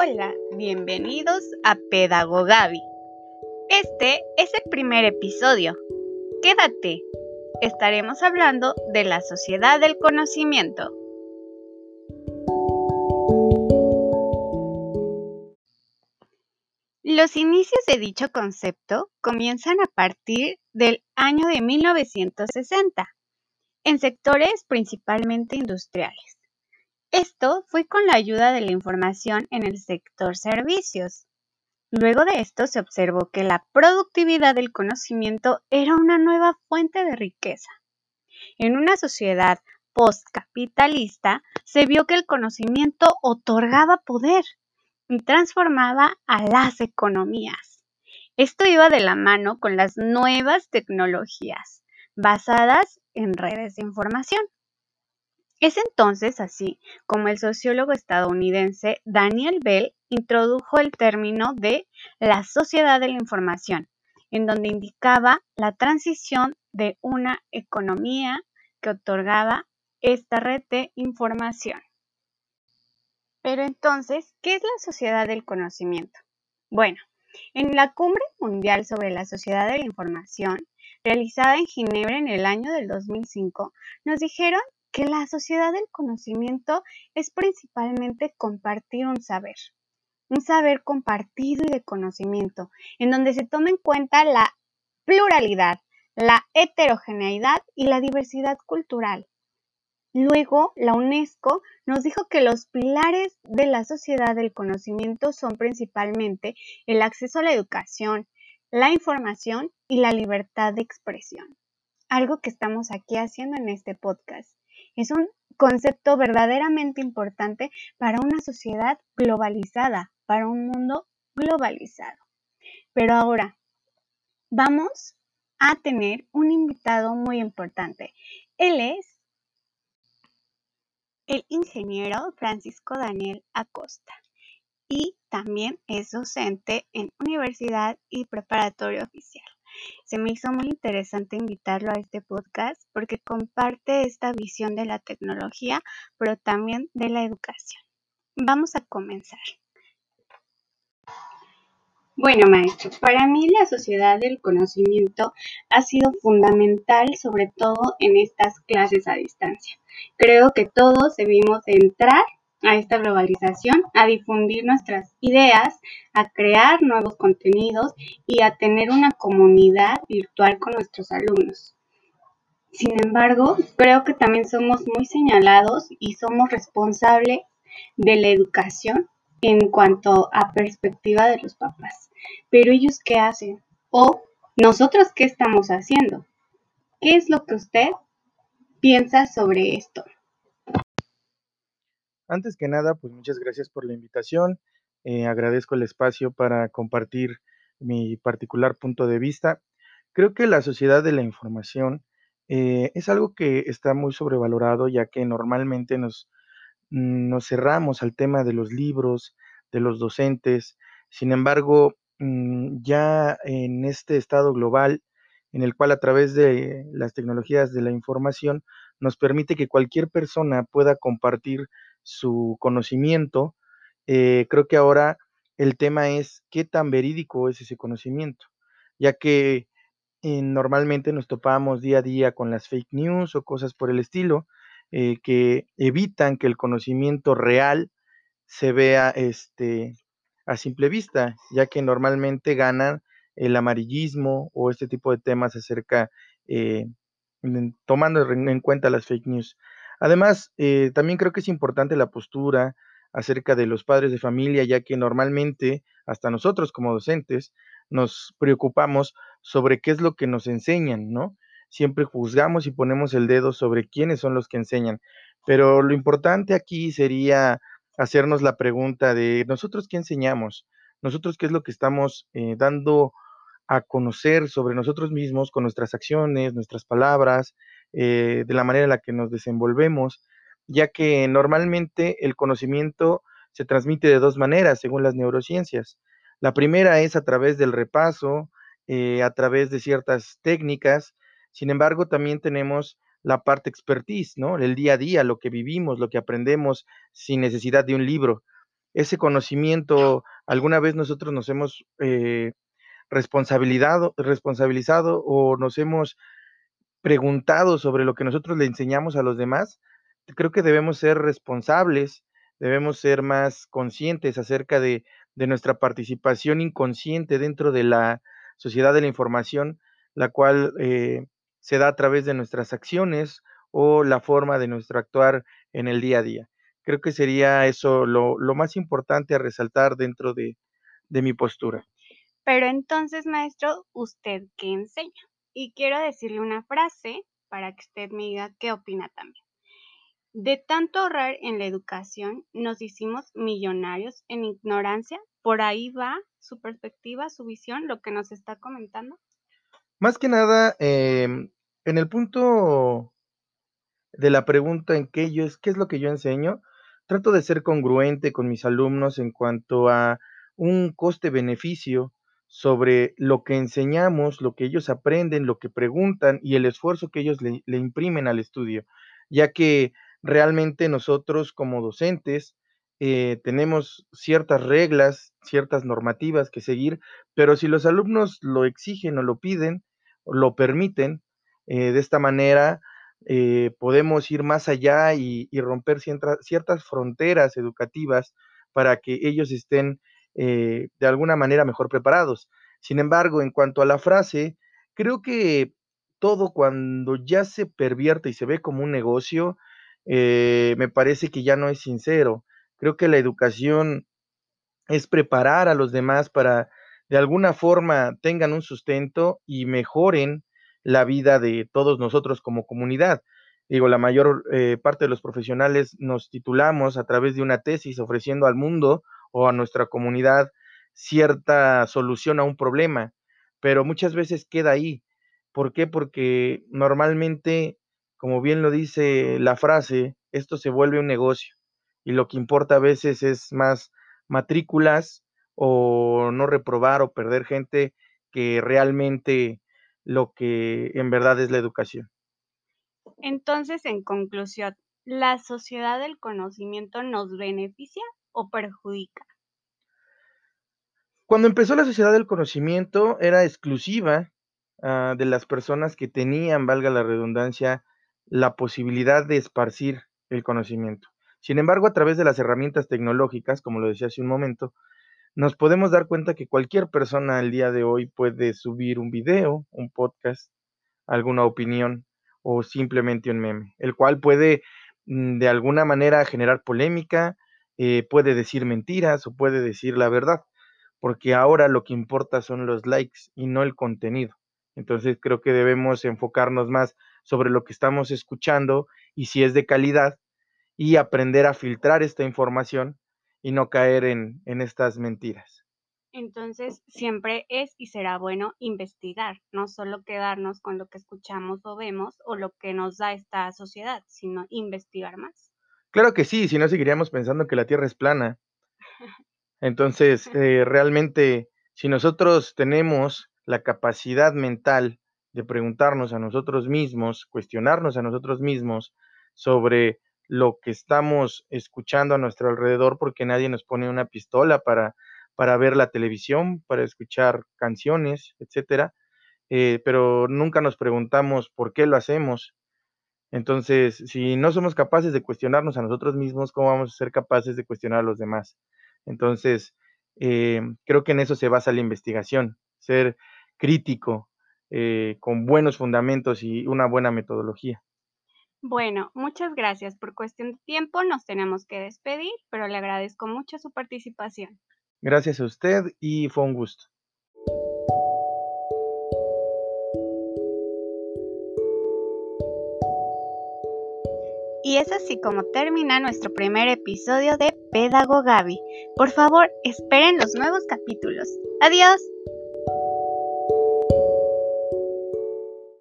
Hola, bienvenidos a Pedagogavi. Este es el primer episodio. Quédate. Estaremos hablando de la sociedad del conocimiento. Los inicios de dicho concepto comienzan a partir del año de 1960, en sectores principalmente industriales. Esto fue con la ayuda de la información en el sector servicios. Luego de esto se observó que la productividad del conocimiento era una nueva fuente de riqueza. En una sociedad postcapitalista se vio que el conocimiento otorgaba poder y transformaba a las economías. Esto iba de la mano con las nuevas tecnologías basadas en redes de información. Es entonces así como el sociólogo estadounidense Daniel Bell introdujo el término de la sociedad de la información, en donde indicaba la transición de una economía que otorgaba esta red de información. Pero entonces, ¿qué es la sociedad del conocimiento? Bueno, en la Cumbre Mundial sobre la Sociedad de la Información, realizada en Ginebra en el año del 2005, nos dijeron que la sociedad del conocimiento es principalmente compartir un saber, un saber compartido y de conocimiento, en donde se toma en cuenta la pluralidad, la heterogeneidad y la diversidad cultural. Luego, la UNESCO nos dijo que los pilares de la sociedad del conocimiento son principalmente el acceso a la educación, la información y la libertad de expresión. Algo que estamos aquí haciendo en este podcast. Es un concepto verdaderamente importante para una sociedad globalizada, para un mundo globalizado. Pero ahora vamos a tener un invitado muy importante. Él es el ingeniero Francisco Daniel Acosta y también es docente en universidad y preparatorio oficial. Se me hizo muy interesante invitarlo a este podcast porque comparte esta visión de la tecnología, pero también de la educación. Vamos a comenzar. Bueno, maestro, para mí la sociedad del conocimiento ha sido fundamental, sobre todo en estas clases a distancia. Creo que todos debimos entrar a esta globalización, a difundir nuestras ideas, a crear nuevos contenidos y a tener una comunidad virtual con nuestros alumnos. Sin embargo, creo que también somos muy señalados y somos responsables de la educación en cuanto a perspectiva de los papás. Pero ellos qué hacen? O nosotros qué estamos haciendo? ¿Qué es lo que usted piensa sobre esto? Antes que nada, pues muchas gracias por la invitación. Eh, agradezco el espacio para compartir mi particular punto de vista. Creo que la sociedad de la información eh, es algo que está muy sobrevalorado, ya que normalmente nos, nos cerramos al tema de los libros, de los docentes. Sin embargo, mm, ya en este estado global, en el cual a través de las tecnologías de la información nos permite que cualquier persona pueda compartir su conocimiento, eh, creo que ahora el tema es qué tan verídico es ese conocimiento, ya que eh, normalmente nos topamos día a día con las fake news o cosas por el estilo eh, que evitan que el conocimiento real se vea este, a simple vista, ya que normalmente ganan el amarillismo o este tipo de temas acerca, tomando en cuenta las fake news. Además, eh, también creo que es importante la postura acerca de los padres de familia, ya que normalmente, hasta nosotros como docentes, nos preocupamos sobre qué es lo que nos enseñan, ¿no? Siempre juzgamos y ponemos el dedo sobre quiénes son los que enseñan. Pero lo importante aquí sería hacernos la pregunta de nosotros qué enseñamos, nosotros qué es lo que estamos eh, dando a conocer sobre nosotros mismos con nuestras acciones, nuestras palabras, eh, de la manera en la que nos desenvolvemos, ya que normalmente el conocimiento se transmite de dos maneras según las neurociencias. La primera es a través del repaso, eh, a través de ciertas técnicas, sin embargo también tenemos la parte expertise, ¿no? El día a día, lo que vivimos, lo que aprendemos sin necesidad de un libro. ese conocimiento, alguna vez nosotros nos hemos eh, responsabilizado, responsabilizado o nos hemos preguntado sobre lo que nosotros le enseñamos a los demás, creo que debemos ser responsables, debemos ser más conscientes acerca de, nuestra participación inconsciente dentro de la sociedad de la información, la cual eh, se da a través de nuestras acciones o la forma de nuestro actuar en el día a día. Creo que sería eso lo, más importante a resaltar dentro de, de mi postura. Pero entonces, maestro, ¿usted qué enseña? Y quiero decirle una frase para que usted me diga qué opina también. De tanto ahorrar en la educación, nos hicimos millonarios en ignorancia. ¿Por ahí va su perspectiva, su visión, lo que nos está comentando? Más que nada, em, en el punto de la pregunta en qué yo es, qué es lo que yo enseño, trato de ser congruente con mis alumnos en cuanto a un coste-beneficio sobre lo que enseñamos, lo que ellos aprenden, lo que preguntan y el esfuerzo que ellos le, imprimen al estudio, ya que realmente nosotros como docentes eh, tenemos ciertas reglas, ciertas normativas que seguir, pero si los alumnos lo exigen o lo piden, lo permiten, eh, de esta manera eh, podemos ir más allá y, romper cierta, ciertas fronteras educativas para que ellos estén de alguna manera mejor preparados. Sin embargo, en cuanto a la frase, creo que todo cuando ya se pervierte y se ve como un negocio, eh, me parece que ya no es sincero. Creo que la educación es preparar a los demás para de alguna forma tengan un sustento y mejoren la vida de todos nosotros como comunidad. Digo, la mayor eh, parte de los profesionales nos titulamos a través de una tesis ofreciendo al mundo o a nuestra comunidad cierta solución a un problema, pero muchas veces queda ahí. ¿Por qué? Porque normalmente como bien lo dice la frase, esto se vuelve un negocio y lo que importa a veces es más matrículas o no reprobar o perder gente que realmente lo que en verdad es la educación. Entonces, en conclusión, ¿la sociedad del conocimiento nos beneficia perjudica? Cuando empezó la sociedad del conocimiento era exclusiva uh, de las personas que tenían, valga la redundancia, la posibilidad de esparcir el conocimiento. Sin embargo, a través de las herramientas tecnológicas, como lo decía hace un momento, nos podemos dar cuenta que cualquier persona al día de hoy puede subir un video, un podcast, alguna opinión o simplemente un meme, el cual puede mm, de alguna manera generar polémica, eh, puede decir mentiras o puede decir la verdad, porque ahora lo que importa son los likes y no el contenido. Entonces creo que debemos enfocarnos más sobre lo que estamos escuchando y si es de calidad y aprender a filtrar esta información y no caer en, en estas mentiras. Entonces, siempre es y será bueno investigar, no solo quedarnos con lo que escuchamos o vemos o lo que nos da esta sociedad, sino investigar más. Claro que sí, si no seguiríamos pensando que la Tierra es plana. Entonces, eh, realmente, si nosotros tenemos la capacidad mental de preguntarnos a nosotros mismos, cuestionarnos a nosotros mismos sobre lo que estamos escuchando a nuestro alrededor, porque nadie nos pone una pistola para, para ver la televisión, para escuchar canciones, etcétera, eh, pero nunca nos preguntamos por qué lo hacemos. Entonces, si no somos capaces de cuestionarnos a nosotros mismos, ¿cómo vamos a ser capaces de cuestionar a los demás? Entonces, eh, creo que en eso se basa la investigación, ser crítico, eh, con buenos fundamentos y una buena metodología. Bueno, muchas gracias. Por cuestión de tiempo nos tenemos que despedir, pero le agradezco mucho su participación. Gracias a usted y fue un gusto. Y es así como termina nuestro primer episodio de Pedagogavi. Por favor, esperen los nuevos capítulos. Adiós.